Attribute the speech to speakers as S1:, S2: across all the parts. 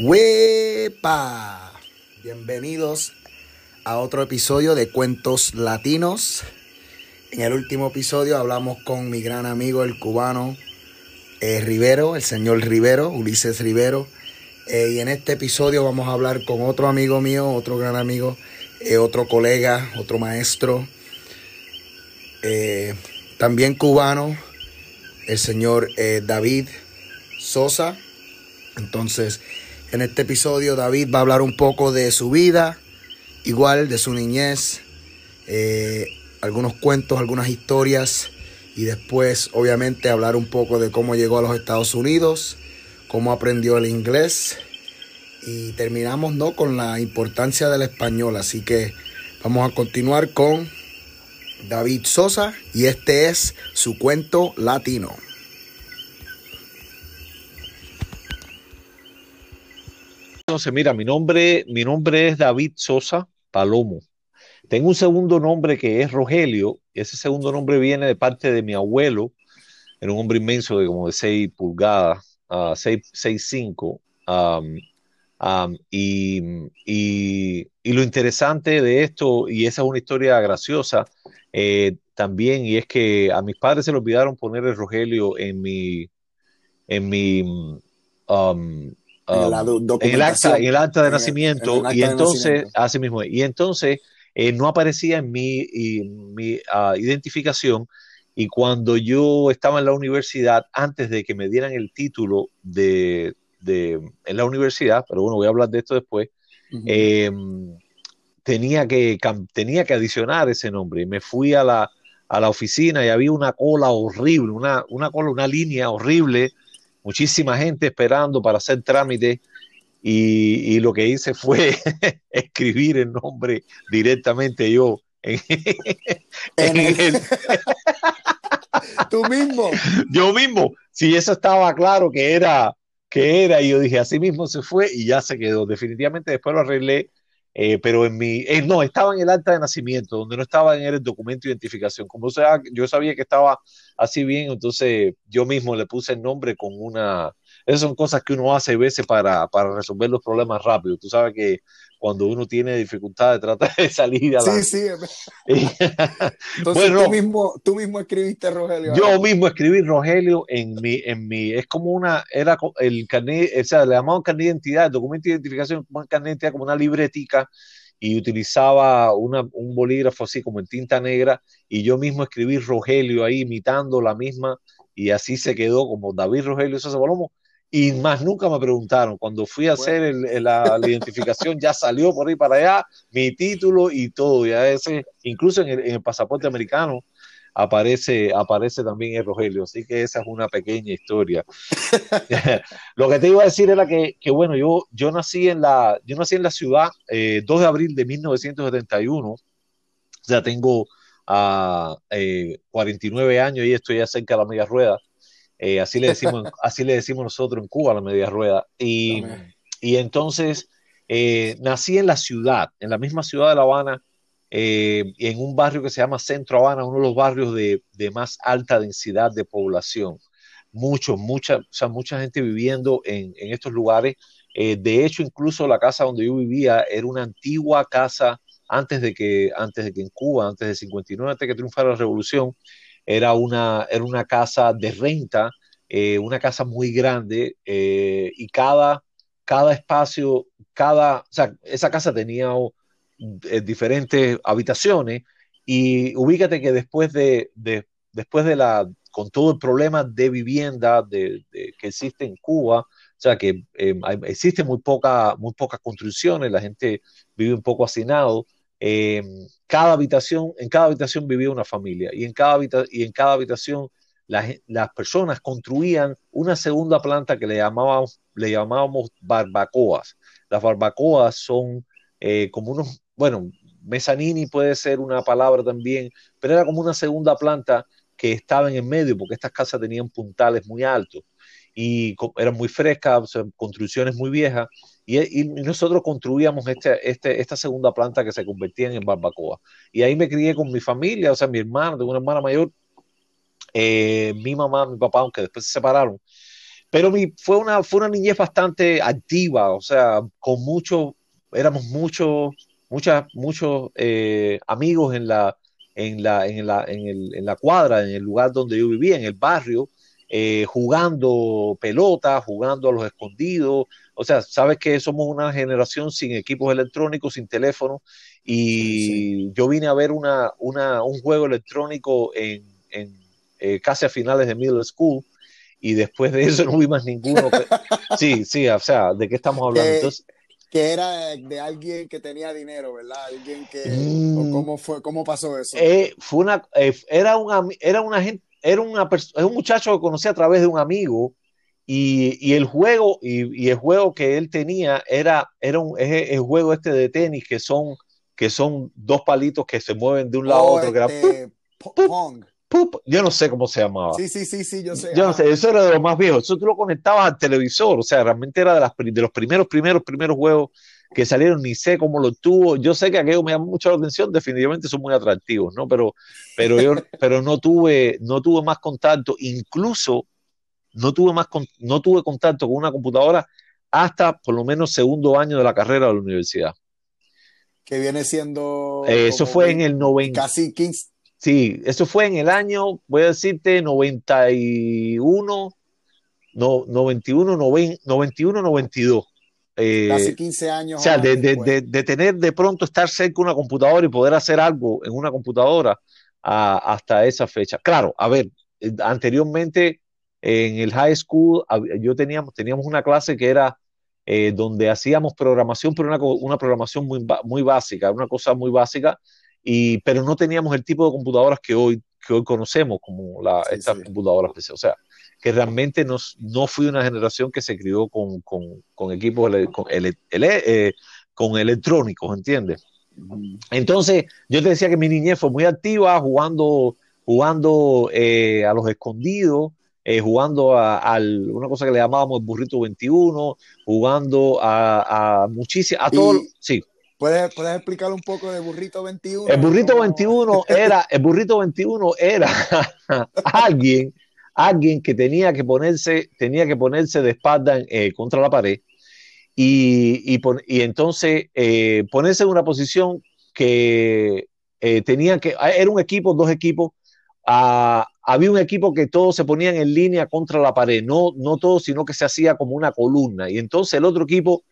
S1: ¡Wepa! Bienvenidos a otro episodio de Cuentos Latinos. En el último episodio hablamos con mi gran amigo, el cubano eh, Rivero, el señor Rivero, Ulises Rivero. Eh, y en este episodio vamos a hablar con otro amigo mío, otro gran amigo, eh, otro colega, otro maestro, también cubano, el señor David Sosa. Entonces, en este episodio David va a hablar un poco de su vida, igual de su niñez, eh, algunos cuentos, algunas historias y después obviamente hablar un poco de cómo llegó a los Estados Unidos, cómo aprendió el inglés y terminamos ¿no? con la importancia del español. Así que vamos a continuar con David Sosa y este es su cuento latino.
S2: Entonces, mira, mi nombre, mi nombre es David Sosa Palomo. Tengo un segundo nombre que es Rogelio. Ese segundo nombre viene de parte de mi abuelo. Era un hombre inmenso de como de 6 pulgadas, uh, 6, 5. y, lo interesante de esto, y esa es una historia graciosa eh, también, y es que a mis padres se le olvidaron poner el Rogelio en mi, en mi, en, el acta, en el acta de nacimiento, y entonces, así mismo, y entonces eh, no aparecía en mi, mi ah, identificación. Y cuando yo estaba en la universidad, antes de que me dieran el título de, de en la universidad, pero bueno, voy a hablar de esto después, em, tenía, que, tenía que adicionar ese nombre. Y me fui a la, a la oficina y había una cola horrible, una, una cola, una línea horrible muchísima gente esperando para hacer trámite y, lo que hice fue escribir el nombre directamente yo en,
S1: el... Tú mismo.
S2: Yo mismo. Si eso estaba claro que era, que era, y yo dije, así mismo se fue y ya se quedó. Definitivamente después lo arreglé eh, pero en mi, eh, no, estaba en el acta de nacimiento, donde no estaba en el documento de identificación. Como sea, yo sabía que estaba así bien, entonces yo mismo le puse el nombre con una... Esas son cosas que uno hace a veces para, para resolver los problemas rápido. Tú sabes que cuando uno tiene dificultades trata de salir a
S1: la... Sí, sí. Entonces tú, mismo, tú mismo escribiste Rogelio.
S2: Yo mismo escribí Rogelio en mi, en mi, es como una, era el carnet, o sea, le llamaban carnet de identidad, el documento de identificación como carnet de identidad, como una libretica y utilizaba una, un bolígrafo así como en tinta negra y yo mismo escribí Rogelio ahí imitando la misma y así se quedó como David Rogelio Sosa Palomo y más nunca me preguntaron. Cuando fui a hacer la, identificación, ya salió por ahí para allá mi título y todo. Ya ese, incluso en el, pasaporte americano aparece, aparece también el Rogelio. Así que esa es una pequeña historia. Lo que te iba a decir era que, que, bueno, yo, yo, nací en la, yo nací en la ciudad eh, 2 de abril de 1971. O sea, tengo a ah, eh, 49 años y estoy ya cerca de la media rueda. Eh, así, le decimos, así le decimos nosotros en Cuba, la media rueda. Y, y entonces eh, nací en la ciudad, en la misma ciudad de La Habana, eh, en un barrio que se llama Centro Habana, uno de los barrios de, de más alta densidad de población. Mucho, mucha, o sea, mucha gente viviendo en, en estos lugares. de hecho, incluso la casa donde yo vivía era una antigua casa antes de que, antes de que en Cuba, antes de 59, antes de que triunfara la revolución, era una, era una casa de renta, eh, una casa muy grande eh, y cada, cada espacio, cada, esa casa tenía eh, diferentes habitaciones y ubícate que después de, después de la, con todo el problema de vivienda de, que existe en Cuba, o sea que existen muy, poca, muy pocas construcciones, la gente vive un poco hacinado, eh, cada habitación, en cada habitación vivía una familia y en cada, y en cada habitación las, personas construían una segunda planta que le llamábamos, le llamábamos barbacoas. Las barbacoas son eh, como unos, bueno, mezzanini puede ser una palabra también, pero era como una segunda planta que estaba en el medio porque estas casas tenían puntales muy altos y eran muy frescas, construcciones muy viejas y, nosotros construíamos este, este, esta segunda planta que se convertía en barbacoa. Y ahí me crié con mi familia, o sea, mi hermano, tengo una hermana mayor, eh, mi mamá, mi papá, aunque después se separaron. pero mi, fue, una, fue una niñez bastante activa, o sea, con mucho, éramos muchos, muchas, muchos eh, amigos en la, en la, en, la, en, el, en la cuadra, en el lugar donde yo vivía, en el barrio, eh, jugando pelota, jugando a los escondidos. O sea, sabes que somos una generación sin equipos electrónicos, sin teléfono, y yo vine a ver una, una, un juego electrónico en, en eh, casi a finales de middle school, y después de eso no vi más ninguno. sí, sí, o sea, ¿de qué estamos hablando? Entonces,
S1: que era de alguien que tenía dinero, ¿verdad? Alguien que mm, cómo fue, cómo pasó eso.
S2: Eh, fue una, eh, era una, era una gente, era una un muchacho que conocí a través de un amigo y, y el juego y, y, el juego que él tenía era, era un, es el juego este de tenis que son que son dos palitos que se mueven de un lado a otro.
S1: este, Pong
S2: yo no sé cómo se llamaba.
S1: Sí, sí, sí, sí, yo sé.
S2: Yo no sé, eso era de los más viejos. Eso tú lo conectabas al televisor, o sea, realmente era de, las, de los primeros, primeros, primeros juegos que salieron, ni sé cómo lo tuvo. Yo sé que aquello me llamó mucho la atención, definitivamente son muy atractivos, ¿no? Pero, pero yo pero no tuve, no tuve más contacto, incluso no tuve más no tuve contacto con una computadora hasta por lo menos segundo año de la carrera de la universidad.
S1: Que viene siendo.
S2: Eh, eso fue en el 90.
S1: Casi 15,
S2: Sí, eso fue en el año, voy a decirte, 91, no, 91, 91, 92.
S1: Eh, Casi 15 años.
S2: O sea, de, de, de, tener de pronto estar cerca de una computadora y poder hacer algo en una computadora hasta esa fecha. Claro, a ver, eh, anteriormente en el high school yo teníamos, teníamos una clase que era eh, donde hacíamos programación, pero una, una programación muy, muy básica, una cosa muy básica y, pero no teníamos el tipo de computadoras que hoy, que hoy conocemos como la, estas computadoras PC. O sea, que realmente nos, no fui una generación que se crió con, con, con equipos con, eh, con electrónicos, ¿entiendes? Entonces, yo te decía que mi niñez fue muy activa, jugando, jugando eh, a los escondidos, eh, jugando a, una cosa que le llamábamos el burrito 21, jugando a, a muchísimas, a todo, sí.
S1: ¿Puedes, ¿Puedes, explicar un poco de Burrito 21?
S2: El Burrito 21 era, el Burrito 21 era alguien, alguien que tenía que ponerse, tenía que ponerse de espalda eh, contra la pared y, y, y entonces eh, ponerse en una posición que eh, tenía que, era un equipo, dos equipos, ah, había un equipo que todos se ponían en línea contra la pared, no, no todos, sino que se hacía como una columna y entonces el otro equipo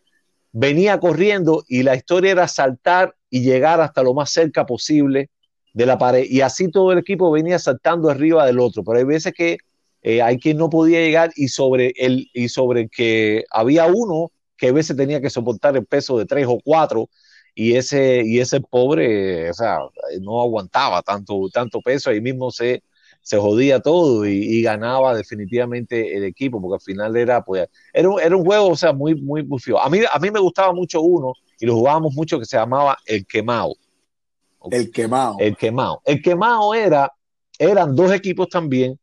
S2: venía corriendo y la historia era saltar y llegar hasta lo más cerca posible de la pared. Y así todo el equipo venía saltando arriba del otro. Pero hay veces que eh, hay quien no podía llegar y sobre el y sobre que había uno que a veces tenía que soportar el peso de tres o cuatro y ese y ese pobre, o sea, no aguantaba tanto tanto peso, ahí mismo se se jodía todo y, ganaba definitivamente el equipo, porque al final era, pues, era, un, era un juego, o sea, muy, muy, muy feo. A mí, a mí me gustaba mucho uno, y lo jugábamos mucho, que se llamaba El Quemado.
S1: El Quemado.
S2: El Quemado. El Quemado era, eran dos equipos también.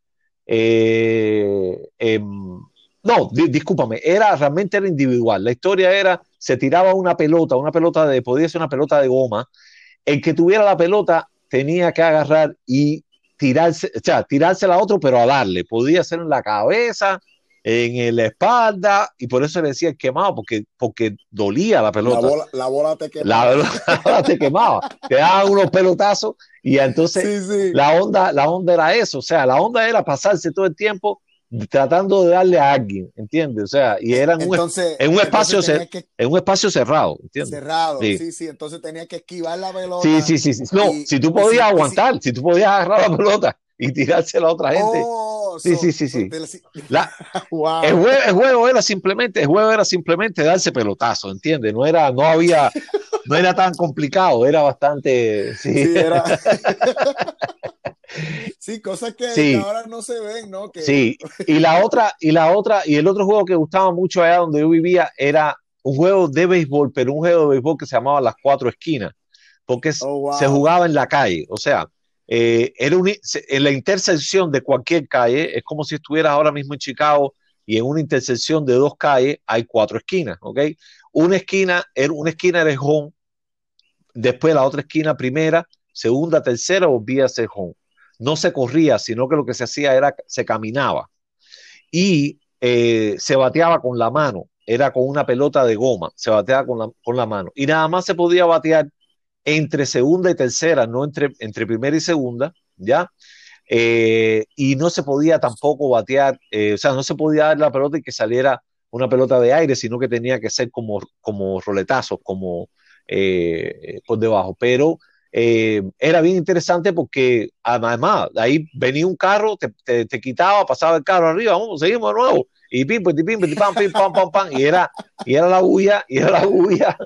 S2: Eh, em, no, discúlpame, era, realmente era individual. La historia era, se tiraba una pelota, una pelota de, podía ser una pelota de goma. El que tuviera la pelota tenía que agarrar y tirarse, o sea, tirársela a otro, pero a darle. Podía ser en la cabeza, en la espalda, y por eso le decía el quemado, porque, porque dolía la pelota.
S1: La bola, te quemaba.
S2: La, bola te quemaba. te daban unos pelotazos, y entonces La, onda, la onda era eso. O sea, la onda era pasarse todo el tiempo tratando de darle a alguien, ¿entiendes? O sea, y era en, un, en un espacio en un espacio cerrado, ¿entiendes?
S1: Cerrado, sí. sí, entonces tenía que esquivar la pelota.
S2: Sí, sí, sí, sí. No, si tú podías aguantar, si tú podías agarrar la pelota y tirársela a otra gente.
S1: Oh,
S2: sí, sí, sí, sí, La, el, juego, el, juego, era simplemente, el juego era simplemente darse pelotazo, ¿entiendes? No era, no había, no era tan complicado, era bastante, sí,
S1: sí era... Sí, cosas que ahora no se ven, ¿no?
S2: Sí, y la otra, y la otra, y el otro juego que gustaba mucho allá donde yo vivía era un juego de béisbol, pero un juego de béisbol que se llamaba Las Cuatro Esquinas, porque oh, se jugaba en la calle, o sea, eh, era en la intersección de cualquier calle, es como si estuvieras ahora mismo en Chicago y en una intersección de dos calles hay cuatro esquinas, ¿ok? Una esquina, una esquina era home, después la otra esquina primera, segunda, tercera volvía a ser home no se corría, sino que lo que se hacía era, se caminaba. Y eh, se bateaba con la mano, era con una pelota de goma, se bateaba con la, con la mano. Y nada más se podía batear entre segunda y tercera, no entre, entre primera y segunda, ¿ya? Eh, y no se podía tampoco batear, eh, o sea, no se podía dar la pelota y que saliera una pelota de aire, sino que tenía que ser como, como roletazos, como eh, por debajo. Pero era bien interesante porque además ahí venía un carro, te, te, quitaba, pasaba el carro arriba, vamos, seguimos de nuevo, y pim, pim, pim, pim, pam, pim, pam, pam, pam, y era, y era la bulla, y era la bulla.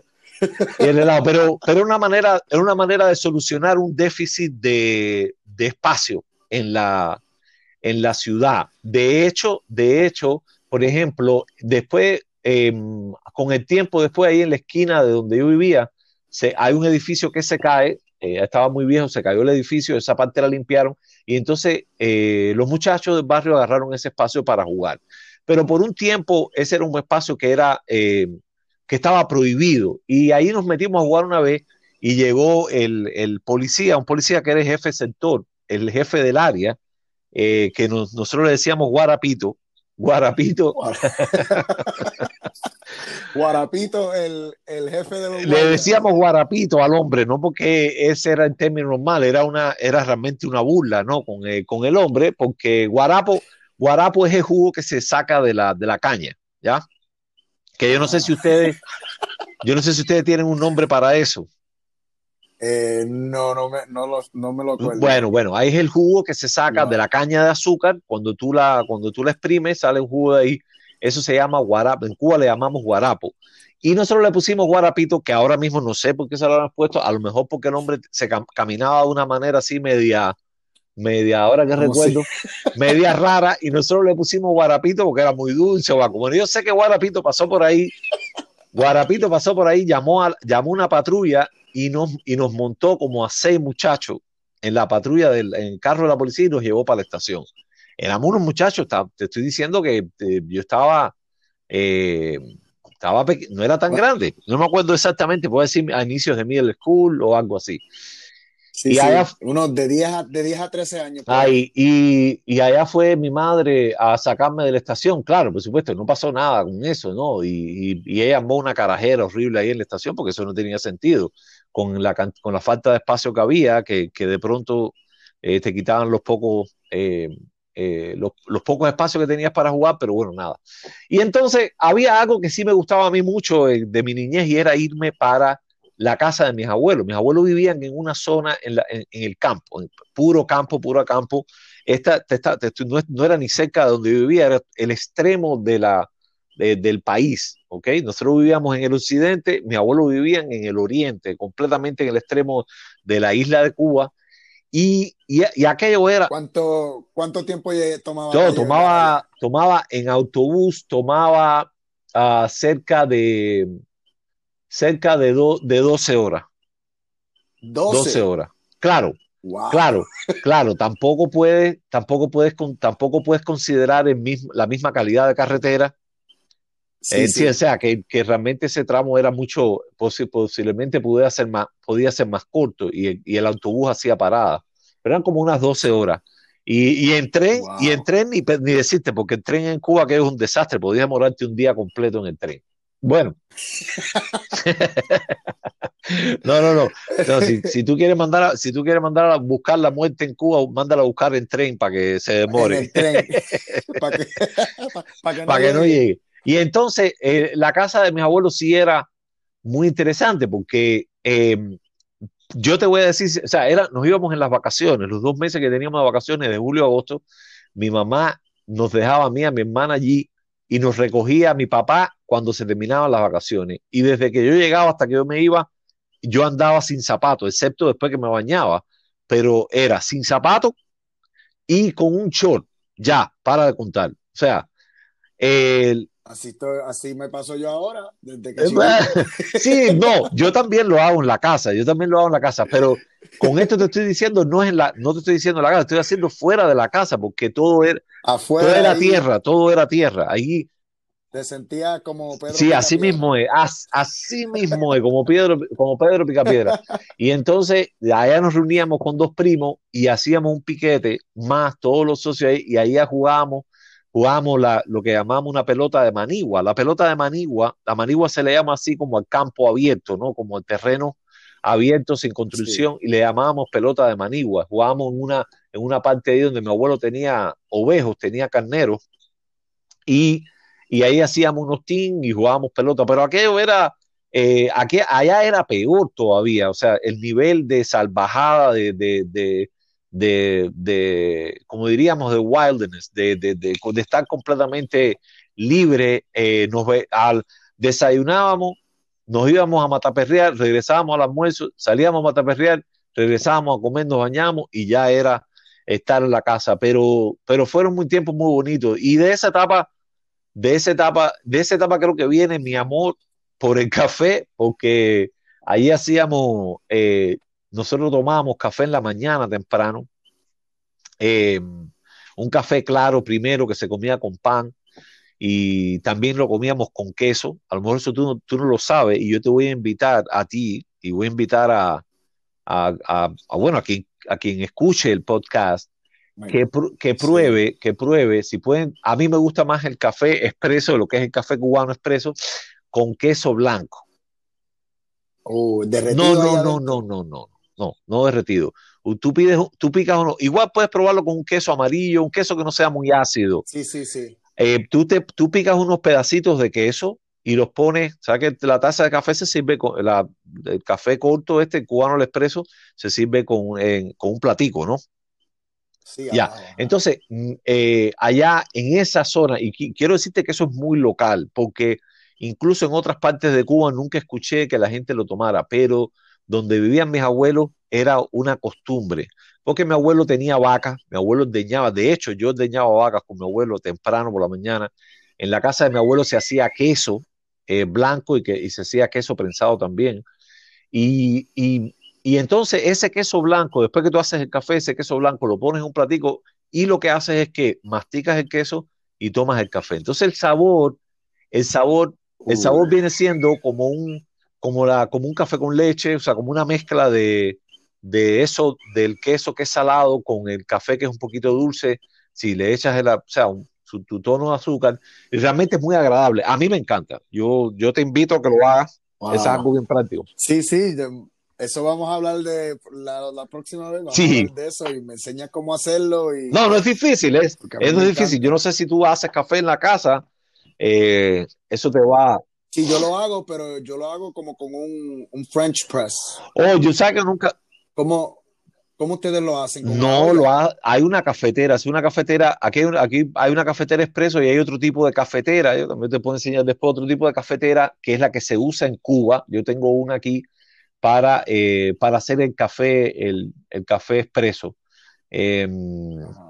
S2: Pero, pero una manera, era una manera de solucionar un déficit de, de espacio en la, en la ciudad. De hecho, de hecho, por ejemplo, después, em, con el tiempo, después ahí en la esquina de donde yo vivía, hay un edificio que se cae, eh, estaba muy viejo, se cayó el edificio, esa parte la limpiaron, y entonces eh, los muchachos del barrio agarraron ese espacio para jugar. Pero por un tiempo ese era un espacio que era em, que estaba prohibido, y ahí nos metimos a jugar una vez y llegó el, el policía, un policía que era jefe sector, el jefe del área, eh, que nosotros le decíamos Guarapito, Guarapito.
S1: Guarapito, el, el jefe de los
S2: Le decíamos Guarapito al hombre, no porque ese era el término normal, era, una, era realmente una burla, ¿no? Con, eh, con el hombre, porque Guarapo, Guarapo es el jugo que se saca de la, de la caña, ¿ya? Que yo no sé si ustedes, yo no sé si ustedes tienen un nombre para eso.
S1: Eh, no, no me, no, no me lo acuerdo.
S2: Bueno, bueno, ahí es el jugo que se saca de la caña de azúcar. Cuando tú la, cuando tú la exprimes, sale un jugo de ahí. Eso se llama guarapo. En Cuba le llamamos guarapo. Y nosotros le pusimos guarapito, que ahora mismo no sé por qué se lo han puesto. A lo mejor porque el hombre se caminaba de una manera así media, media, ahora que recuerdo, media rara. Y nosotros le pusimos guarapito porque era muy dulce. O como yo sé que guarapito pasó por ahí. Guarapito pasó por ahí, llamó a, llamó una patrulla y nos, y nos montó como a seis muchachos en la patrulla del en carro de la policía y nos llevó para la estación. Éramos unos muchachos, te estoy diciendo que eh, yo estaba, eh, estaba no era tan grande, no me acuerdo exactamente, puedo decir a inicios de middle school o algo así.
S1: Sí, y Allá, unos de 10 a, de 10 a 13 años.
S2: Ahí, y, y, allá fue mi madre a sacarme de la estación, claro, por supuesto, no pasó nada con eso, ¿no? Y, y, y ella armó una carajera horrible ahí en la estación porque eso no tenía sentido con la, con la falta de espacio que había, que, que de pronto eh, te quitaban los pocos, eh, eh, los, pocos espacios que tenías para jugar, pero bueno, nada. Y entonces había algo que sí me gustaba a mí mucho de mi niñez y era irme para la casa de mis abuelos. Mis abuelos vivían en una zona en, la, en, en el campo, en puro campo, puro campo. Esta, esta, esta no, no, era ni cerca de donde vivía, era el extremo de la, de, del país, ¿ok? Nosotros vivíamos en el occidente, mis abuelos vivían en el oriente, completamente en el extremo de la isla de Cuba, y, y, y aquello era...
S1: ¿Cuánto, cuánto tiempo tomaba?
S2: Yo tomaba, tomaba en autobús, tomaba uh, cerca de cerca de, do, de 12 horas.
S1: 12.
S2: 12 horas. Claro, Wow. Claro, claro, tampoco puedes, tampoco puedes, tampoco puedes considerar el mismo, la misma calidad de carretera Sí, eh, sí. sí, o sea, que, que, realmente ese tramo era mucho, posiblemente podía ser más, podía ser más corto y, y el autobús hacía parada, pero eran como unas 12 horas. Y, y en tren, wow. y en tren ni, ni decirte, porque el tren en Cuba que es un desastre, podías morarte un día completo en el tren. Bueno. no, no, no. no si, si, tú quieres mandar a, si tú quieres mandar a buscar la muerte en Cuba, mándala a buscar en tren para que se demore.
S1: para que, pa, que, no,
S2: pa que no llegue. Y entonces eh, la casa de mis abuelos sí era muy interesante porque eh, yo te voy a decir, o sea, nos íbamos en las vacaciones, los dos meses que teníamos de vacaciones de julio a agosto, mi mamá nos dejaba a mí, a mi hermana allí y nos recogía a mi papá cuando se terminaban las vacaciones. Y desde que yo llegaba hasta que yo me iba, yo andaba sin zapatos, excepto después que me bañaba, pero era sin zapatos y con un short, ya, para de contar. O sea, el,
S1: Así, estoy, así me paso yo ahora, desde que...
S2: sí, no, yo también lo hago en la casa, yo también lo hago en la casa, pero con esto te estoy diciendo, no es en la, no te estoy diciendo en la casa, estoy haciendo fuera de la casa, porque todo era,
S1: Afuera
S2: todo era
S1: ahí,
S2: tierra, todo era tierra. Ahí,
S1: Te sentía como Pedro
S2: sí, así
S1: Picapiedra.
S2: mismo es, as, así mismo es, como Pedro, como Pedro Picapiedra. Y entonces, allá nos reuníamos con dos primos y hacíamos un piquete, más todos los socios ahí, y ahí jugábamos jugábamos la, lo que llamamos una pelota de manigua. La pelota de manigua, la manigua se le llama así como al campo abierto, ¿no? Como el terreno abierto sin construcción y le llamábamos pelota de manigua. Jugábamos en una, en una parte ahí donde mi abuelo tenía ovejos, tenía carneros y, y ahí hacíamos unos teams y jugábamos pelota, pero aquello era, eh, aquí, allá era peor todavía, o sea, el nivel de salvajada, de, de, de, de, de como diríamos, de wilderness, de, de, de, estar completamente libre, eh, nos al, desayunábamos, nos íbamos a mataperrear, regresábamos al almuerzo, salíamos a mataperrear, regresábamos a comer, nos bañamos y ya era estar en la casa, pero, pero fueron muy tiempos muy bonitos. Y de esa etapa, de esa etapa, de esa etapa creo que viene mi amor por el café, porque ahí hacíamos, eh, nosotros tomábamos café en la mañana temprano, eh, un café claro primero que se comía con pan y también lo comíamos con queso. A lo mejor eso tú, tú no lo sabes y yo te voy a invitar a ti y voy a invitar a, a, a, a bueno, a quien, a quien escuche el podcast que, que, pruebe, sí. que pruebe, si pueden, a mí me gusta más el café expreso, lo que es el café cubano expreso, con queso blanco.
S1: Oh.
S2: No, no, no, no, no, no, no, no derretido. Tú pides, tú picas uno, igual puedes probarlo con un queso amarillo, un queso que no sea muy ácido.
S1: Sí, sí, sí.
S2: Eh, tú, te, tú picas unos pedacitos de queso y los pones, sabes que la taza de café se sirve con, la, el café corto este, el cubano el expreso, se sirve con, en, con un platico, ¿no?
S1: Sí,
S2: ya, entonces, eh, allá en esa zona, y quiero decirte que eso es muy local, porque incluso en otras partes de Cuba nunca escuché que la gente lo tomara, pero donde vivían mis abuelos era una costumbre, porque mi abuelo tenía vacas, mi abuelo ordeñaba, de hecho yo ordeñaba vacas con mi abuelo temprano por la mañana, en la casa de mi abuelo se hacía queso eh, blanco y, que, y se hacía queso prensado también, y, y, y, entonces ese queso blanco, después que tú haces el café, ese queso blanco lo pones en un platico y lo que haces es que masticas el queso y tomas el café. Entonces el sabor, el sabor, el sabor viene siendo como un, como, la, como un café con leche, o sea, como una mezcla de, de eso, del queso que es salado con el café que es un poquito dulce, si le echas el, o sea, un, su, tu tono de azúcar, realmente es muy agradable. A mí me encanta. Yo, yo te invito a que lo hagas. Wow. Es algo bien práctico.
S1: Sí, sí. Eso vamos a hablar de la, la próxima vez. Vamos
S2: sí.
S1: a de eso y me enseñas cómo hacerlo. Y...
S2: No, no es difícil. Es, es difícil. Yo no sé si tú haces café en la casa. Eh, eso te va.
S1: Sí, yo lo hago, pero yo lo hago como con un, un French press.
S2: Oh, yo sé que nunca.
S1: ¿Cómo, cómo ustedes lo hacen?
S2: No, lo ha, hay una cafetera, es una cafetera, aquí, aquí hay una cafetera expreso y hay otro tipo de cafetera, yo también te puedo enseñar después otro tipo de cafetera que es la que se usa en Cuba, yo tengo una aquí para, eh, para hacer el café, el, el café expreso, eh,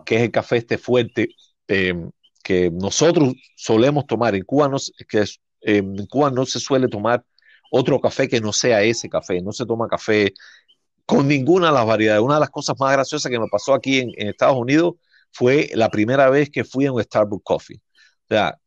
S2: que es el café este fuerte, eh, que nosotros solemos tomar, en Cuba no, que es, en Cuba no se suele tomar otro café que no sea ese café, no se toma café con ninguna de las variedades. Una de las cosas más graciosas que me pasó aquí en, en Estados Unidos fue la primera vez que fui a un Starbucks Coffee. O sea,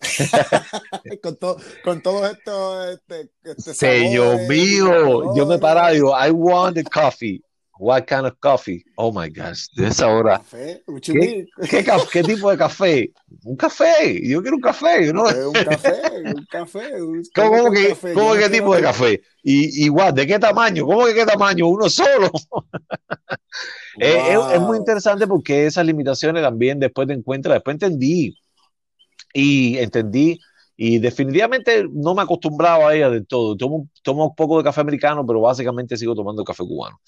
S1: con, to, con todo esto, este, este
S2: Señor sabor, mío, yo me paraba y digo, I want the coffee. What kind of coffee? Oh my gosh, de esa hora.
S1: ¿Café?
S2: ¿Qué, qué, ¿Qué, tipo de café? Un café. Yo quiero un café. ¿no?
S1: Un café, un café. Un,
S2: ¿Cómo, cómo que, café? ¿cómo qué tipo de café? Y, igual, ¿de qué tamaño? ¿Cómo que qué tamaño? Uno solo. Wow. es, es, muy interesante porque esas limitaciones también después te encuentras, después entendí. Y entendí y definitivamente no me acostumbraba a ella del todo. Tomo, tomo un poco de café americano, pero básicamente sigo tomando café cubano.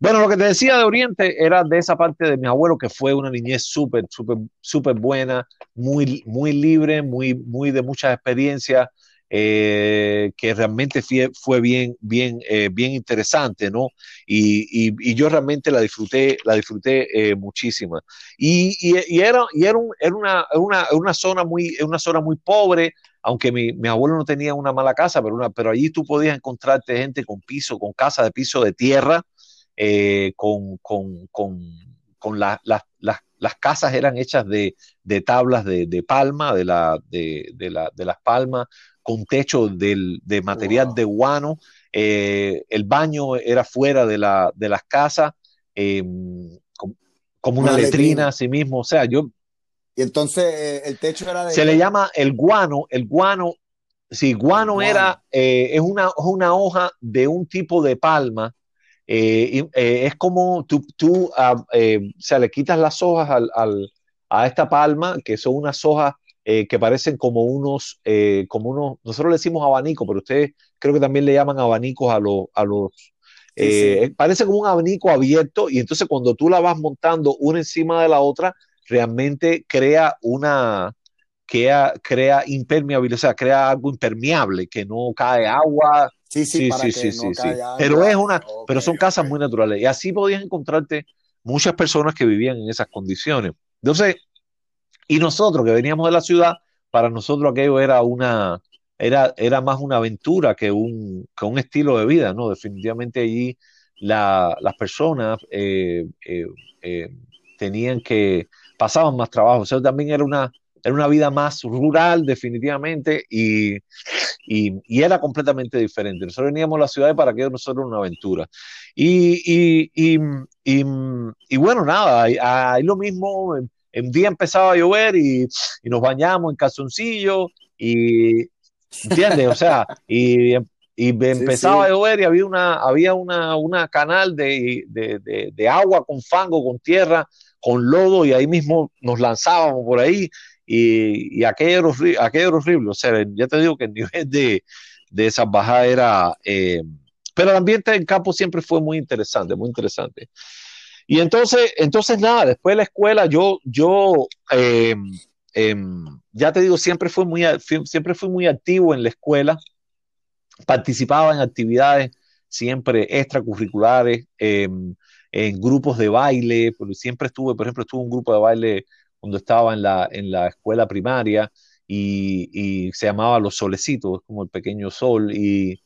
S2: Bueno, lo que te decía de Oriente era de esa parte de mi abuelo, que fue una niñez súper, súper, súper buena, muy, muy libre, muy, muy de muchas experiencias, eh, que realmente fue, fue bien, bien, eh, bien interesante, ¿no? Y, y, y, yo realmente la disfruté, la disfruté eh, muchísimo. Y, y, era, y era, un, era una, una, una, zona muy, una zona muy pobre, aunque mi, mi, abuelo no tenía una mala casa, pero, una, pero allí tú podías encontrarte gente con piso, con casa de piso de tierra, eh, con, con, con, con la, la, la, las casas eran hechas de, de tablas de, de, palma, de, la, de, de, la, de las palmas, con techo del, de material wow. de guano, eh, el baño era fuera de, la, de las casas, eh, como una, una letrina, letrina así mismo, o sea, yo
S1: Y entonces eh, el techo era de...
S2: Se le llama el guano, el guano, sí, guano, era, eh, es, una, una hoja de un tipo de palma, eh, es como tú, tú o sea, le quitas las hojas al, al, a esta palma, que son unas hojas que parecen como unos, como unos, nosotros le decimos abanico, pero ustedes creo que también le llaman abanicos a, los a los... Parece como un abanico abierto y entonces cuando tú la vas montando una encima de la otra, realmente crea una, crea, crea impermeabilidad, o sea, crea algo impermeable, que no cae agua.
S1: Sí, sí, sí, sí, sí,
S2: Pero es una, pero son casas muy naturales. Y así podías encontrarte muchas personas que vivían en esas condiciones. Entonces, y nosotros que veníamos de la ciudad, para nosotros aquello era una, era, era más una aventura que un, que un estilo de vida, ¿no? Definitivamente allí la, las personas eh, eh, eh, tenían que, pasaban más trabajo. O sea, también era una, era una vida más rural, definitivamente, y, y, era completamente diferente. Nosotros veníamos a la ciudad para que nosotros una aventura. Y, y, bueno, nada, ahí, lo mismo, el día empezaba a llover y, nos bañamos en calzoncillo y, ¿entiendes? O sea, y, empezaba a llover y había una, había una, una canal de, de, de agua con fango, con tierra, con lodo y ahí mismo nos lanzábamos por ahí y, aquello, era, aquello horrible. O sea, ya te digo que el nivel de, de esas bajadas era... Eh, pero el ambiente en campo siempre fue muy interesante, muy interesante. Y entonces, entonces nada, después de la escuela yo, yo eh, em, ya te digo, siempre fui, muy, siempre fui muy activo en la escuela, participaba en actividades siempre extracurriculares. Em, en grupos de baile, siempre estuve, por ejemplo, estuve en un grupo de baile cuando estaba en la, en la escuela primaria y, se llamaba Los Solecitos, como el pequeño sol, y,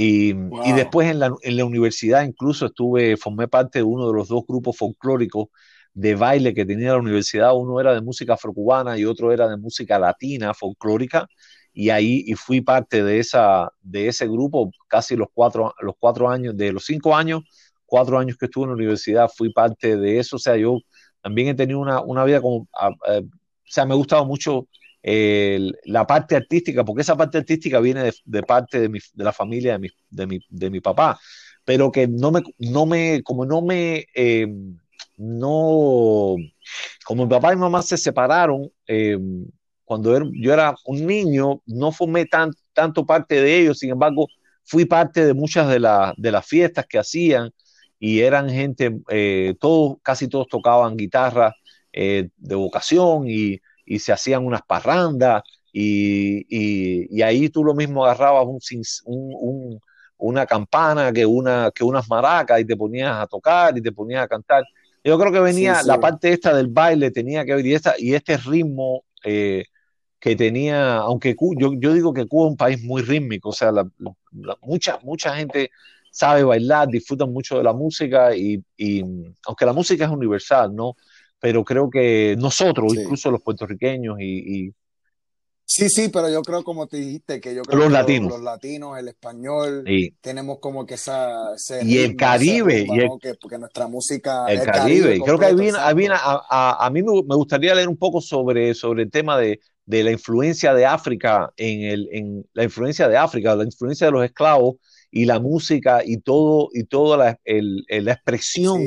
S2: y, después en la, en la, universidad incluso estuve, formé parte de uno de los dos grupos folclóricos de baile que tenía la universidad, uno era de música afrocubana y otro era de música latina, folclórica, y ahí y fui parte de, esa, de ese grupo casi los cuatro, los cuatro años, de los cinco años cuatro años que estuve en la universidad fui parte de eso, o sea, yo también he tenido una, una vida como, o sea, me ha gustado mucho la parte artística, porque esa parte artística viene de, parte de, mi, de, la familia de mi, de, mi, de mi papá, pero que no me, no me como no me, em, no, como mi papá y mamá se separaron, em, cuando er, yo era un niño, no formé tan, tanto parte de ellos, sin embargo, fui parte de muchas de, de las fiestas que hacían, y eran gente, eh, todos, casi todos tocaban guitarra eh, de vocación y, y, se hacían unas parrandas y, y, ahí tú lo mismo agarrabas un, un, una campana que, una, que unas maracas y te ponías a tocar y te ponías a cantar. Yo creo que venía la parte esta del baile, tenía que ver, y, esta, y este ritmo eh, que tenía, aunque yo, yo, digo que Cuba es un país muy rítmico, o sea, mucha, mucha gente sabe bailar, disfruta mucho de la música y, aunque la música es universal, ¿no? Pero creo que nosotros, incluso los puertorriqueños y,
S1: Sí, sí, pero yo creo, como te dijiste, que yo creo
S2: los
S1: que
S2: latinos.
S1: Los, latinos, el español, tenemos como que esa.
S2: y el Caribe. y
S1: porque nuestra música.
S2: El, Caribe. creo que a, a, mí me gustaría leer un poco sobre, sobre el tema de, de la influencia de África, en, el, en la influencia de África, la influencia de los esclavos y la música y todo y toda la, la expresión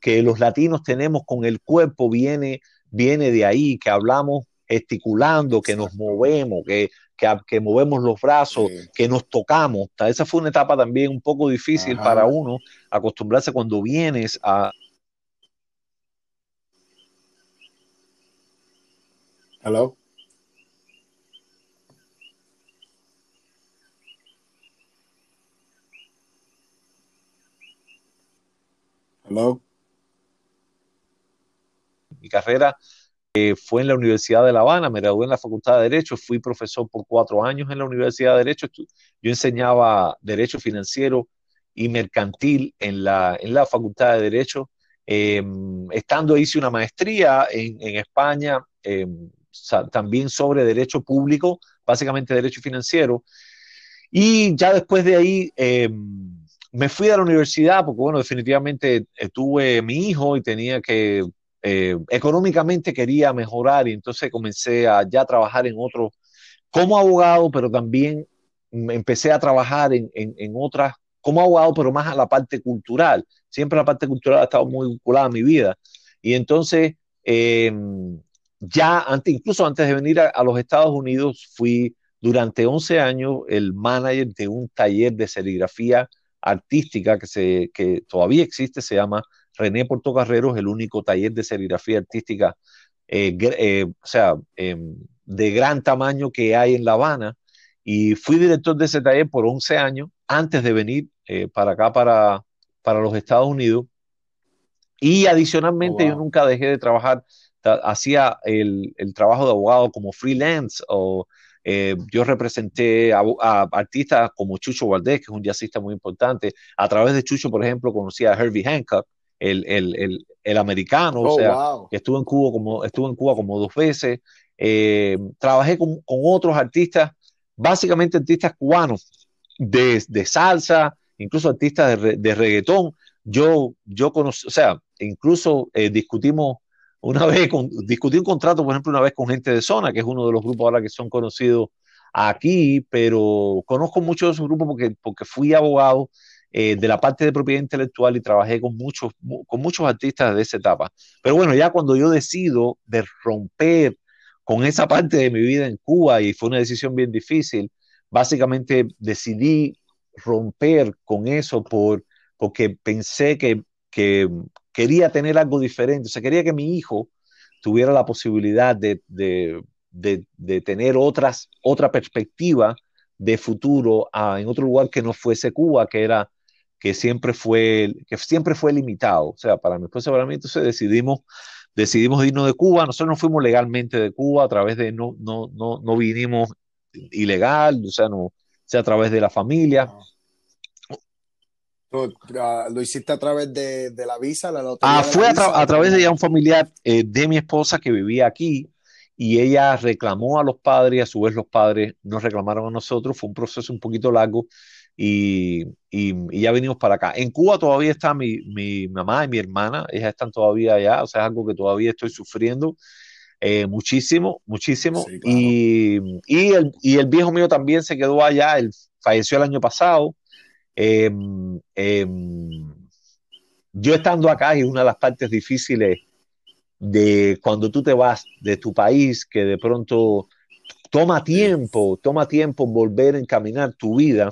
S2: que los latinos tenemos con el cuerpo viene, viene de ahí, que hablamos gesticulando, que nos movemos, que, que, movemos los brazos, que nos tocamos. Esa fue una etapa también un poco difícil para uno acostumbrarse cuando vienes a...
S1: Hello.
S2: Carrera eh, fue en la Universidad de La Habana, me gradué en la Facultad de Derecho, fui profesor por cuatro años en la Universidad de Derecho. Yo enseñaba Derecho Financiero y Mercantil en la, en la Facultad de Derecho. Em, estando hice una maestría en, España, em, también sobre Derecho Público, básicamente Derecho Financiero. Y ya después de ahí em, me fui a la universidad porque, bueno, definitivamente eh, tuve mi hijo y tenía que económicamente quería mejorar y entonces comencé a ya trabajar en otro, como abogado, pero también empecé a trabajar en, en, otras, como abogado, pero más a la parte cultural. Siempre la parte cultural ha estado muy vinculada a mi vida. Y entonces, em, ya antes, incluso antes de venir a, los Estados Unidos, fui durante 11 años el manager de un taller de serigrafía artística que, se, que todavía existe, se llama René Portocarreros, el único taller de serigrafía artística, eh, eh, o sea, em, de gran tamaño que hay en La Habana. Y fui director de ese taller por 11 años antes de venir eh, para acá, para, para los Estados Unidos. Y adicionalmente yo nunca dejé de trabajar, hacía el, el, trabajo de abogado como freelance o yo representé a, artistas como Chucho Valdés, que es un jazzista muy importante. A través de Chucho, por ejemplo, conocí a Herbie Hancock, el, el, el, americano, o oh, sea, estuvo en Cuba como, estuvo en Cuba como dos veces. Eh, trabajé con, con, otros artistas, básicamente artistas cubanos, de, de salsa, incluso artistas de, de, reggaetón. Yo, yo conocí, o sea, incluso eh, discutimos una vez, con, discutí un contrato, por ejemplo, una vez con gente de zona, que es uno de los grupos ahora que son conocidos aquí, pero conozco mucho de esos grupos porque, porque fui abogado eh, de la parte de propiedad intelectual y trabajé con muchos, con muchos artistas de esa etapa. Pero bueno, ya cuando yo decido de romper con esa parte de mi vida en Cuba, y fue una decisión bien difícil, básicamente decidí romper con eso por, porque pensé que, que quería tener algo diferente, o sea, quería que mi hijo tuviera la posibilidad de, de, tener otras, otra perspectiva de futuro en otro lugar que no fuese Cuba, que era que siempre fue, que siempre fue limitado. O sea, para mi esposa y para mí, entonces decidimos, decidimos irnos de Cuba. Nosotros no fuimos legalmente de Cuba, a través de, no, no, no, no vinimos ilegal, o sea, no, o sea, a través de la familia.
S1: Ah, ¿Lo hiciste a través de, de la visa? La
S2: ah, fue a, través de ya un familiar eh, de mi esposa que vivía aquí y ella reclamó a los padres y a su vez los padres nos reclamaron a nosotros. Fue un proceso un poquito largo y, y, ya venimos para acá. En Cuba todavía está mi, mi, mamá y mi hermana, ellas están todavía allá, o sea, es algo que todavía estoy sufriendo eh, muchísimo, muchísimo. y, y, el, y el viejo mío también se quedó allá, él falleció el año pasado. Em, em, yo estando acá y una de las partes difíciles de cuando tú te vas de tu país, que de pronto toma tiempo, toma tiempo volver a encaminar tu vida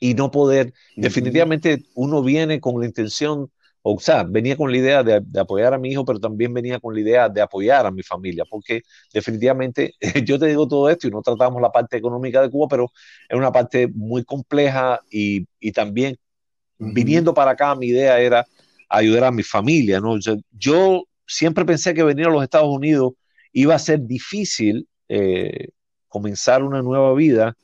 S2: y no poder, definitivamente uno viene con la intención, o sea, venía con la idea de, apoyar a mi hijo, pero también venía con la idea de apoyar a mi familia, porque definitivamente yo te digo todo esto y no tratamos la parte económica de Cuba, pero es una parte muy compleja y, y también viniendo para acá mi idea era ayudar a mi familia, ¿no? Yo, siempre pensé que venir a los Estados Unidos iba a ser difícil eh, comenzar una nueva vida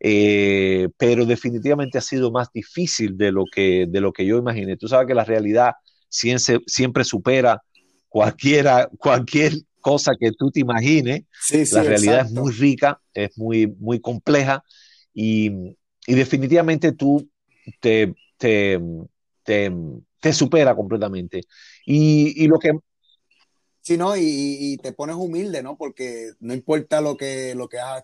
S2: eh, pero definitivamente ha sido más difícil de lo, que, de lo que yo imaginé. Tú sabes que la realidad siempre, siempre supera cualquiera, cualquier cosa que tú te imagines. la realidad es muy rica, es muy, muy compleja y, y definitivamente tú te, te, te, te, supera completamente. Y, y lo que...
S1: Sí, ¿no? Y, y, te pones humilde, ¿no? Porque no importa lo que, lo que has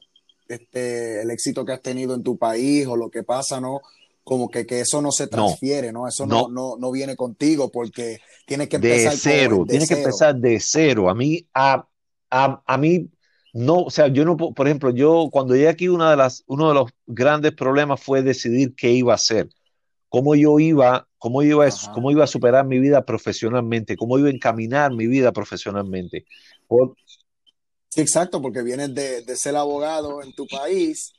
S1: este, el éxito que has tenido en tu país o lo que pasa, ¿no? Como que, que eso no se transfiere, ¿no? Eso no, no, no, viene contigo porque tienes que empezar
S2: de cero, tienes que empezar de cero. A mí, a, a, a, mí, no, o sea, yo no, por ejemplo, yo cuando llegué aquí, una de las, uno de los grandes problemas fue decidir qué iba a hacer, cómo yo iba, cómo iba, cómo iba a superar mi vida profesionalmente, cómo iba a encaminar mi vida profesionalmente. Por,
S1: Sí, exacto, porque vienes de, ser abogado en tu país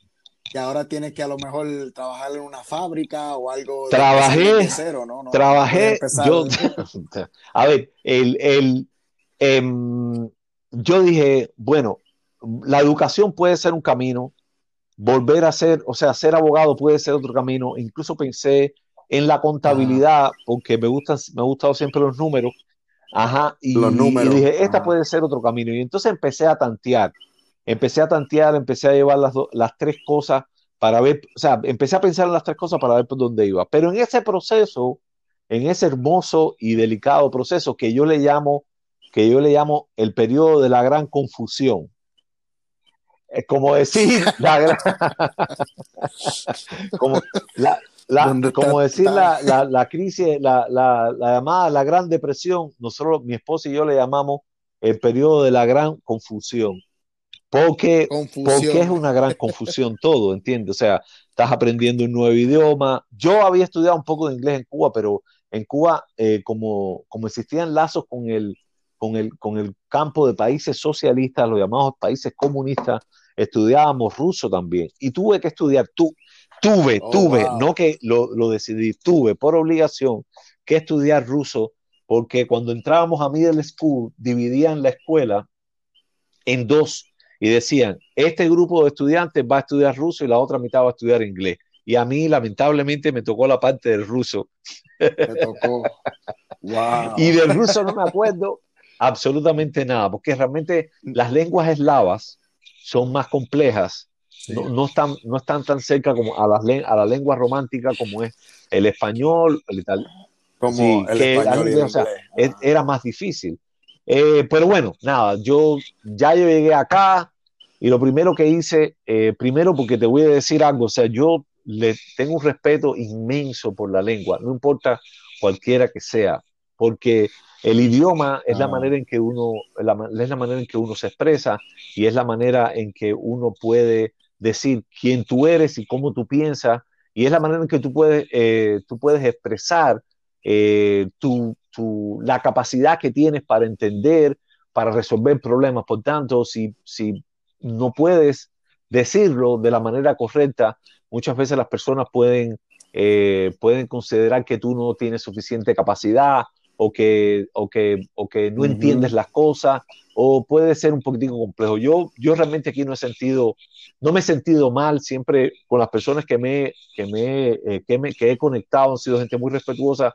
S1: y ahora tienes que a lo mejor trabajar en una fábrica o algo.
S2: Trabajé, cero, ¿no? trabajé, yo, a ver, el, el, em, yo dije, bueno, la educación puede ser un camino, volver a ser, o sea, ser abogado puede ser otro camino, incluso pensé en la contabilidad, porque me gustan, me han gustado siempre los números, Ajá, y, Los números. dije, esta puede ser otro camino. Y entonces empecé a tantear, empecé a tantear, empecé a llevar las, las tres cosas para ver, o sea, empecé a pensar en las tres cosas para ver por dónde iba. Pero en ese proceso en ese hermoso y delicado proceso que yo le llamo, que yo le llamo el periodo de la gran confusión. Es como decir la gran, como como decir la, la, crisis, la, la, llamada la gran depresión, nosotros, mi esposa y yo le llamamos el periodo de la gran confusión. Porque, porque es una gran confusión todo, ¿entiendes? O sea, estás aprendiendo un nuevo idioma. Yo había estudiado un poco de inglés en Cuba, pero en Cuba, eh, como, como existían lazos con el, con, el, con el campo de países socialistas, los llamados países comunistas, estudiábamos ruso también. Y tuve que estudiar, tú, tuve, oh, tuve, no que lo, lo decidí, tuve por obligación que estudiar ruso, porque cuando entrábamos a middle school, dividían la escuela en dos y decían, este grupo de estudiantes va a estudiar ruso y la otra mitad va a estudiar inglés. Y a mí, lamentablemente, me tocó la parte del ruso. Me tocó. Y del ruso no me acuerdo absolutamente nada, porque realmente las lenguas eslavas son más complejas, no, están, no están tan cerca como a, las, a la lengua romántica como es el español, el italiano. Como el español era más difícil. Eh, pero bueno, nada, yo ya yo llegué acá y lo primero que hice, eh, primero porque te voy a decir algo, o sea, yo le tengo un respeto inmenso por la lengua, no importa cualquiera que sea, porque el idioma es la ah. manera en que uno, es la manera en que uno se expresa y es la manera en que uno puede decir quién tú eres y cómo tú piensas y es la manera en que tú puedes, eh, tú puedes expresar tu, la capacidad que tienes para entender, para resolver problemas. Por tanto, si, si no puedes decirlo de la manera correcta, muchas veces las personas pueden, eh, pueden considerar que tú no tienes suficiente capacidad o que, o que, o que no entiendes las cosas o puede ser un poquitico complejo. Yo, yo realmente aquí no he sentido, no me he sentido mal, siempre con las personas que me, que me, eh, que, me que he conectado han sido gente muy respetuosa,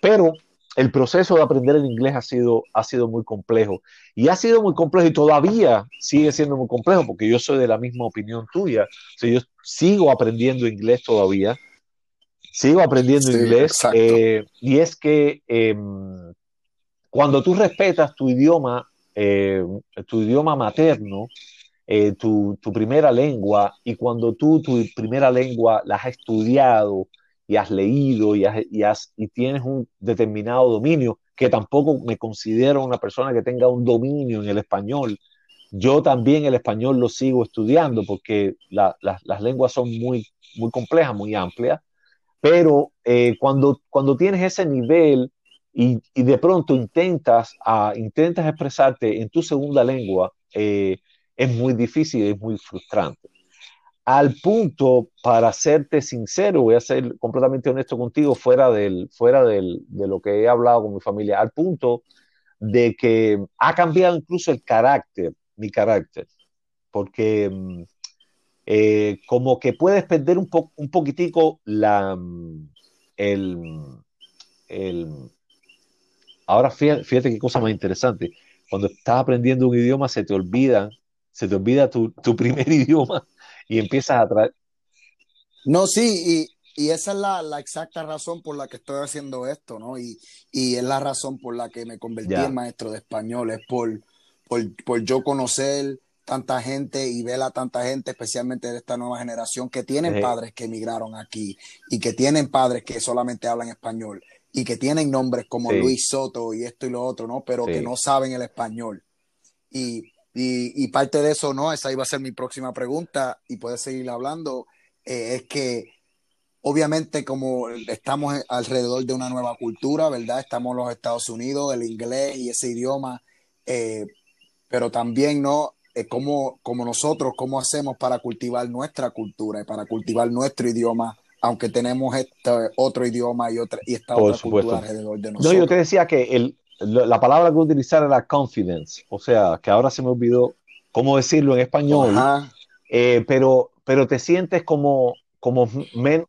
S2: pero el proceso de aprender el inglés ha sido, ha sido muy complejo. Y ha sido muy complejo y todavía sigue siendo muy complejo porque yo soy de la misma opinión tuya. O yo sigo aprendiendo inglés todavía. Sigo aprendiendo inglés. Eh, y es que em, cuando tú respetas tu idioma, eh, tu idioma materno, eh, tu, tu, primera lengua, y cuando tú tu primera lengua la has estudiado, y has leído y, has, y, tienes un determinado dominio, que tampoco me considero una persona que tenga un dominio en el español. Yo también el español lo sigo estudiando porque las lenguas son muy, muy complejas, muy amplias, pero eh, cuando, cuando tienes ese nivel y, de pronto intentas, a, intentas expresarte en tu segunda lengua, eh, es muy difícil, es muy frustrante. Al punto, para serte sincero, voy a ser completamente honesto contigo, fuera, del, fuera del, de lo que he hablado con mi familia, al punto de que ha cambiado incluso el carácter, mi carácter, porque mm, eh, como que puedes perder un, po un poquitico la, el, el, ahora fíjate, fíjate, qué cosa más interesante, cuando estás aprendiendo un idioma se te olvida, se te olvida tu, tu primer idioma y empiezas a traer.
S1: No, sí, y, y esa es la, la, exacta razón por la que estoy haciendo esto, ¿no? Y, y es la razón por la que me convertí en maestro de español, es por, por, por, yo conocer tanta gente y ver a tanta gente, especialmente de esta nueva generación, que tienen padres que emigraron aquí y que tienen padres que solamente hablan español y que tienen nombres como Luis Soto y esto y lo otro, ¿no? Pero que no saben el español. Y y, parte de eso, ¿no? Esa iba a ser mi próxima pregunta y puedes seguir hablando. Eh, es que obviamente como estamos alrededor de una nueva cultura, ¿verdad? Estamos en los Estados Unidos, el inglés y ese idioma, eh, pero también, ¿no? Eh, como, como nosotros, ¿cómo hacemos para cultivar nuestra cultura y para cultivar nuestro idioma? aunque tenemos este otro idioma y otra y esta otra cultura alrededor de nosotros.
S2: No, yo te decía que el, la palabra que utilizar era confidence, o sea, que ahora se me olvidó cómo decirlo en español, eh, pero, pero te sientes como, como menos,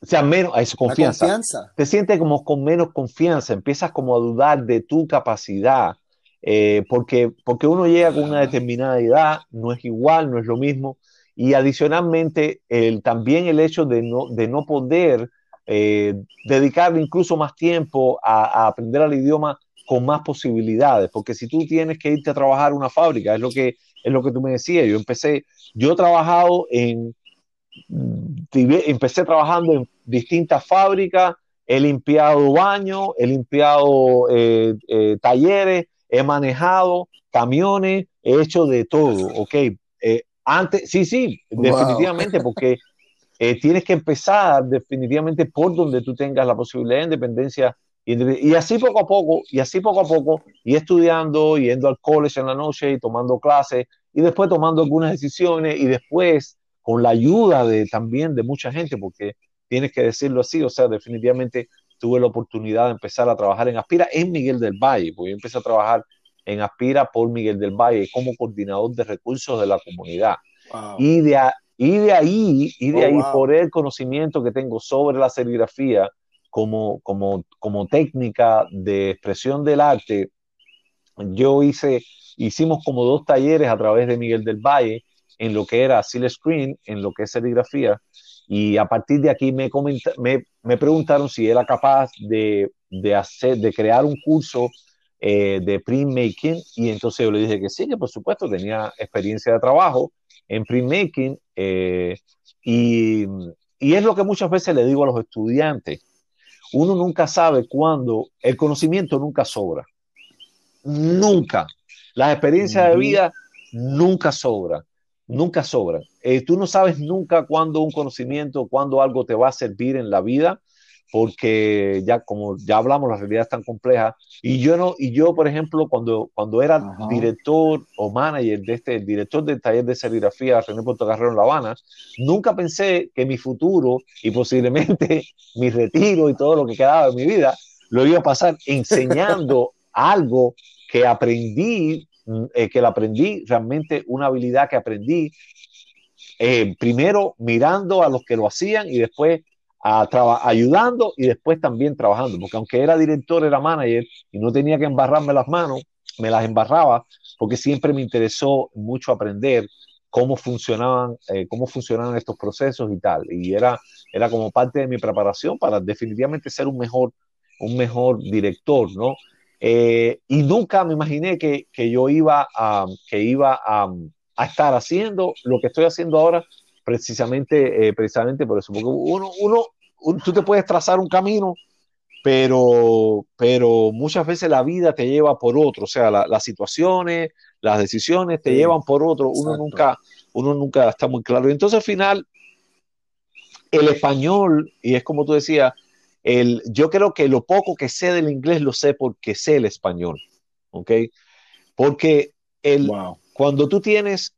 S2: o sea, menos, eso, confianza. confianza. Te sientes como con menos confianza, empiezas como a dudar de tu capacidad, eh, porque, porque uno llega con una determinada edad, no es igual, no es lo mismo, y adicionalmente también el hecho de no, de no poder eh, dedicarle incluso más tiempo a, aprender el idioma con más posibilidades, porque si tú tienes que irte a trabajar en una fábrica, es lo que es lo que tú me decías, yo empecé, yo he trabajado en, empecé trabajando en distintas fábricas, he limpiado baños, he limpiado eh, eh, talleres, he manejado camiones, he hecho de todo, ¿ok? Eh, antes, sí, sí, definitivamente, porque tienes que empezar definitivamente por donde tú tengas la posibilidad de independencia y, así poco a poco, y así poco a poco, y estudiando, yendo al college en la noche y tomando clases, y después tomando algunas decisiones, y después con la ayuda de también de mucha gente, porque tienes que decirlo así, o sea, definitivamente tuve la oportunidad de empezar a trabajar en Aspira en Miguel del Valle, porque yo empecé a trabajar en Aspira por Miguel del Valle como coordinador de recursos de la comunidad. Y, de, y de ahí, y de oh, ahí por el conocimiento que tengo sobre la serigrafía, como, como, como técnica de expresión del arte, yo hice, hicimos como dos talleres a través de Miguel del Valle en lo que era Seal Screen, en lo que es serigrafía, y a partir de aquí me, me, me preguntaron si era capaz de, de, hacer, de crear un curso eh, de printmaking, y entonces yo le dije que sí, que por supuesto tenía experiencia de trabajo en printmaking, eh, y, y es lo que muchas veces le digo a los estudiantes, uno nunca sabe cuándo, el conocimiento nunca sobra. Nunca. Las experiencias de vida nunca sobran. Nunca sobran. Eh, tú no sabes nunca cuándo un conocimiento, cuándo algo te va a servir en la vida porque ya como ya hablamos, la realidad es tan compleja. Y yo, no, y yo por ejemplo, cuando, cuando era director o manager de este, director del taller de serigrafía René Portocarrero en La Habana, nunca pensé que mi futuro y posiblemente mi retiro y todo lo que quedaba de mi vida lo iba a pasar enseñando algo que aprendí, eh, que lo aprendí, realmente una habilidad que aprendí eh, primero mirando a los que lo hacían y después ayudando y después también trabajando, porque aunque era director, era manager y no tenía que embarrarme las manos, me las embarraba porque siempre me interesó mucho aprender cómo funcionaban, eh, cómo funcionaban estos procesos y tal. Y era, era como parte de mi preparación para definitivamente ser un mejor, un mejor director, ¿no? Eh, y nunca me imaginé que, que yo iba a, que iba a, a, estar haciendo lo que estoy haciendo ahora precisamente, eh, precisamente por eso, porque uno, uno, tú te puedes trazar un camino, pero, pero muchas veces la vida te lleva por otro, o sea, las situaciones, las decisiones te llevan por otro, uno nunca, uno nunca está muy claro. Y entonces al final, el español, y es como tú decías, el, yo creo que lo poco que sé del inglés lo sé porque sé el español, ¿ok? Porque el, cuando tú tienes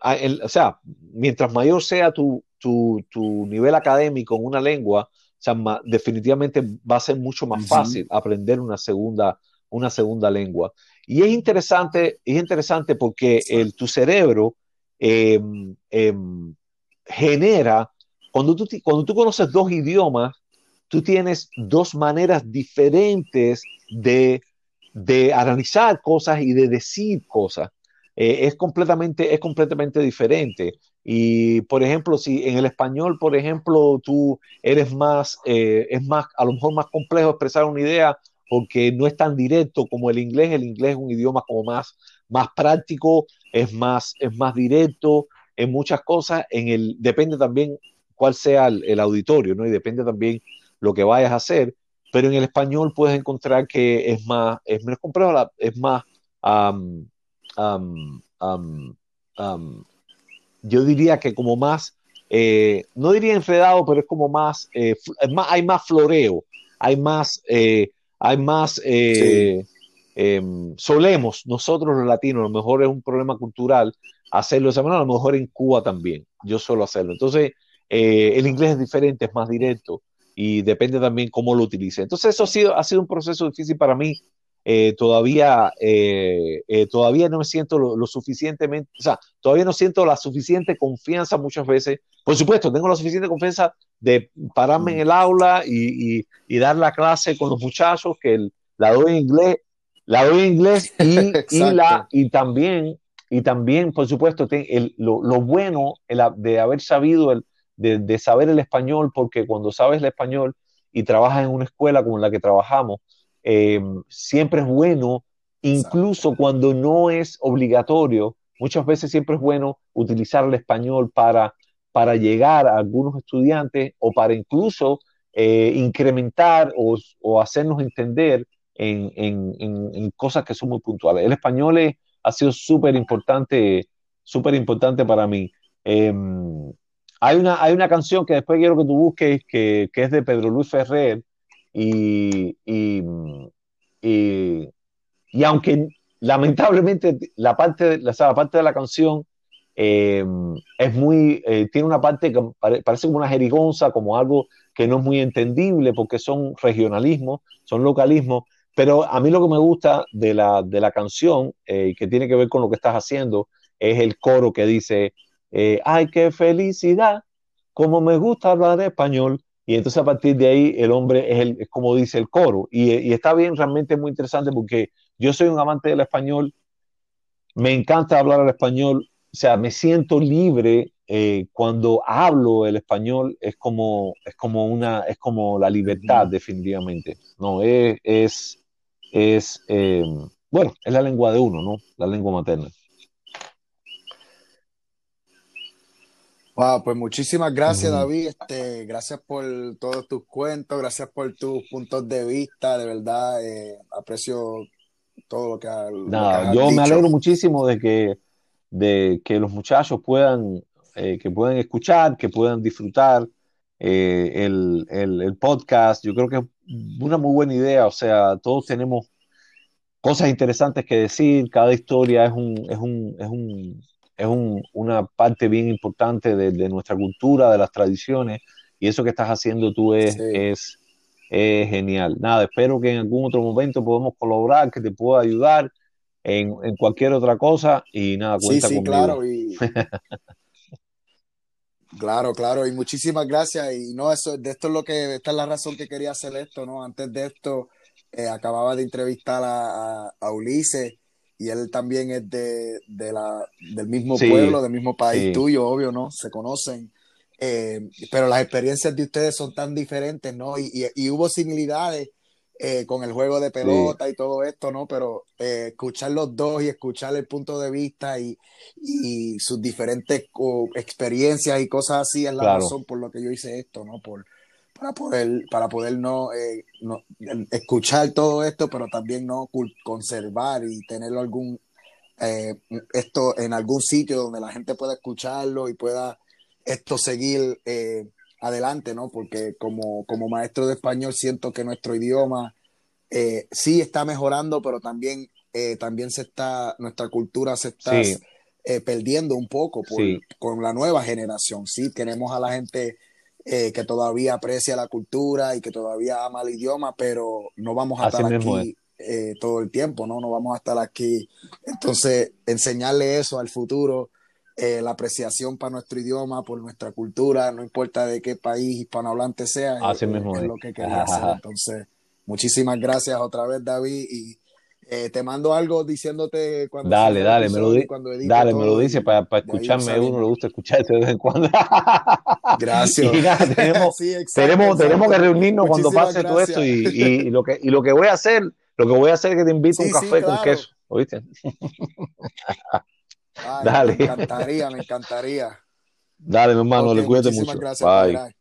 S2: Ah, o sea, mientras mayor sea tu, tu, tu, nivel académico en una lengua, o sea, definitivamente va a ser mucho más fácil aprender una segunda, una segunda lengua. Y es interesante, es interesante porque el, tu cerebro em, em, genera, cuando tú, cuando tú conoces dos idiomas, tú tienes dos maneras diferentes de, de analizar cosas y de decir cosas. Eh, es, completamente, es completamente diferente. Y, por ejemplo, si en el español, por ejemplo, tú eres más, eh, es más, a lo mejor más complejo expresar una idea porque no es tan directo como el inglés. El inglés es un idioma como más, más práctico, es más, es más directo en muchas cosas. En el, depende también cuál sea el, auditorio, ¿no? Y depende también lo que vayas a hacer. Pero en el español puedes encontrar que es más, es menos complejo, es más, yo diría que como más, eh, no diría enredado, pero es como más, eh, más hay más floreo, hay más, eh, hay más, em, solemos nosotros los latinos, a lo mejor es un problema cultural hacerlo de esa manera, a lo mejor en Cuba también, yo suelo hacerlo. Entonces, el inglés es diferente, es más directo y depende también cómo lo utilice. Entonces, eso ha sido, ha sido un proceso difícil para mí eh, todavía, eh, eh, todavía no me siento lo, suficientemente, o sea, todavía no siento la suficiente confianza muchas veces. Por supuesto, tengo la suficiente confianza de pararme en el aula y, y, dar la clase con los muchachos, que la doy en inglés, la doy en inglés y, y, la, y también, y también, por supuesto, lo, lo, bueno de haber sabido el, de, saber el español, porque cuando sabes el español y trabajas en una escuela como la que trabajamos, eh, siempre es bueno, incluso cuando no es obligatorio, muchas veces siempre es bueno utilizar el español para, para llegar a algunos estudiantes o para incluso eh, incrementar o, hacernos entender en, cosas que son muy puntuales. El español ha sido súper importante, súper importante para mí. Em, hay, una, hay una canción que después quiero que tú busques, que, es de Pedro Luis Ferrer, y, y, aunque lamentablemente la parte, la parte de la canción em, es muy, eh, tiene una parte que parece como una jerigonza, como algo que no es muy entendible porque son regionalismos, son localismos, pero a mí lo que me gusta de la, de la canción, eh, que tiene que ver con lo que estás haciendo, es el coro que dice, eh, ay, qué felicidad, como me gusta hablar español. Y entonces a partir de ahí el hombre es, el, como dice el coro. Y, está bien, realmente muy interesante porque yo soy un amante del español, me encanta hablar el español, o sea, me siento libre eh, cuando hablo el español, es como, es como, una, es como la libertad definitivamente. No, es, es, es eh, bueno, es la lengua de uno, ¿no? La lengua materna.
S1: Wow, pues muchísimas gracias, David. Este, gracias por todos tus cuentos, gracias por tus puntos de vista. De verdad, eh, aprecio todo lo que, has
S2: Nada, yo me alegro muchísimo de que, de que los muchachos puedan, eh, que puedan escuchar, que puedan disfrutar eh, el, el, podcast. Yo creo que es una muy buena idea. O sea, todos tenemos cosas interesantes que decir. Cada historia es un, es un, es un es una parte bien importante de, nuestra cultura, de las tradiciones, y eso que estás haciendo tú es, es, genial. Nada, espero que en algún otro momento podamos colaborar, que te pueda ayudar en, cualquier otra cosa, y nada, cuenta sí, sí,
S1: Claro, Claro, claro, y muchísimas gracias. Y no, eso, de esto es lo que, esta es la razón que quería hacer esto, ¿no? Antes de esto, eh, acababa de entrevistar a, a Ulises y él también es de, la, del mismo pueblo, del mismo país tuyo, obvio, ¿no? Se conocen. Eh, pero las experiencias de ustedes son tan diferentes, ¿no? Y, y, hubo similitudes eh, con el juego de pelota y todo esto, ¿no? Pero eh, escuchar los dos y escuchar el punto de vista y, y sus diferentes experiencias y cosas así es la razón por lo que yo hice esto, ¿no? Por, para poder, para poder no, eh, no, escuchar todo esto, pero también no conservar y tenerlo algún eh, esto en algún sitio donde la gente pueda escucharlo y pueda esto seguir eh, adelante, ¿no? Porque como, como maestro de español siento que nuestro idioma sí está mejorando, pero también, también se está, nuestra cultura se está perdiendo un poco por, con la nueva generación. Sí, tenemos a la gente eh, que todavía aprecia la cultura y que todavía ama el idioma, pero no vamos a estar aquí eh, todo el tiempo, ¿no? No vamos a estar aquí. Entonces, enseñarle eso al futuro, eh, la apreciación para nuestro idioma, por nuestra cultura, no importa de qué país hispanohablante sea, es, lo que quería hacer. Entonces, muchísimas gracias otra vez, David, y eh, te mando algo diciéndote cuando.
S2: Dale, dale, me lo, dale me lo dice para, escucharme. uno le gusta escucharte de vez en cuando.
S1: Gracias.
S2: tenemos, tenemos, tenemos, que reunirnos cuando pase todo esto y, y, lo que, y lo que voy a hacer, lo que voy a hacer es que te invito a un café con queso. ¿Oíste?
S1: dale. Me encantaría, me encantaría.
S2: Dale, mi hermano, le cuídate mucho. Gracias, bye.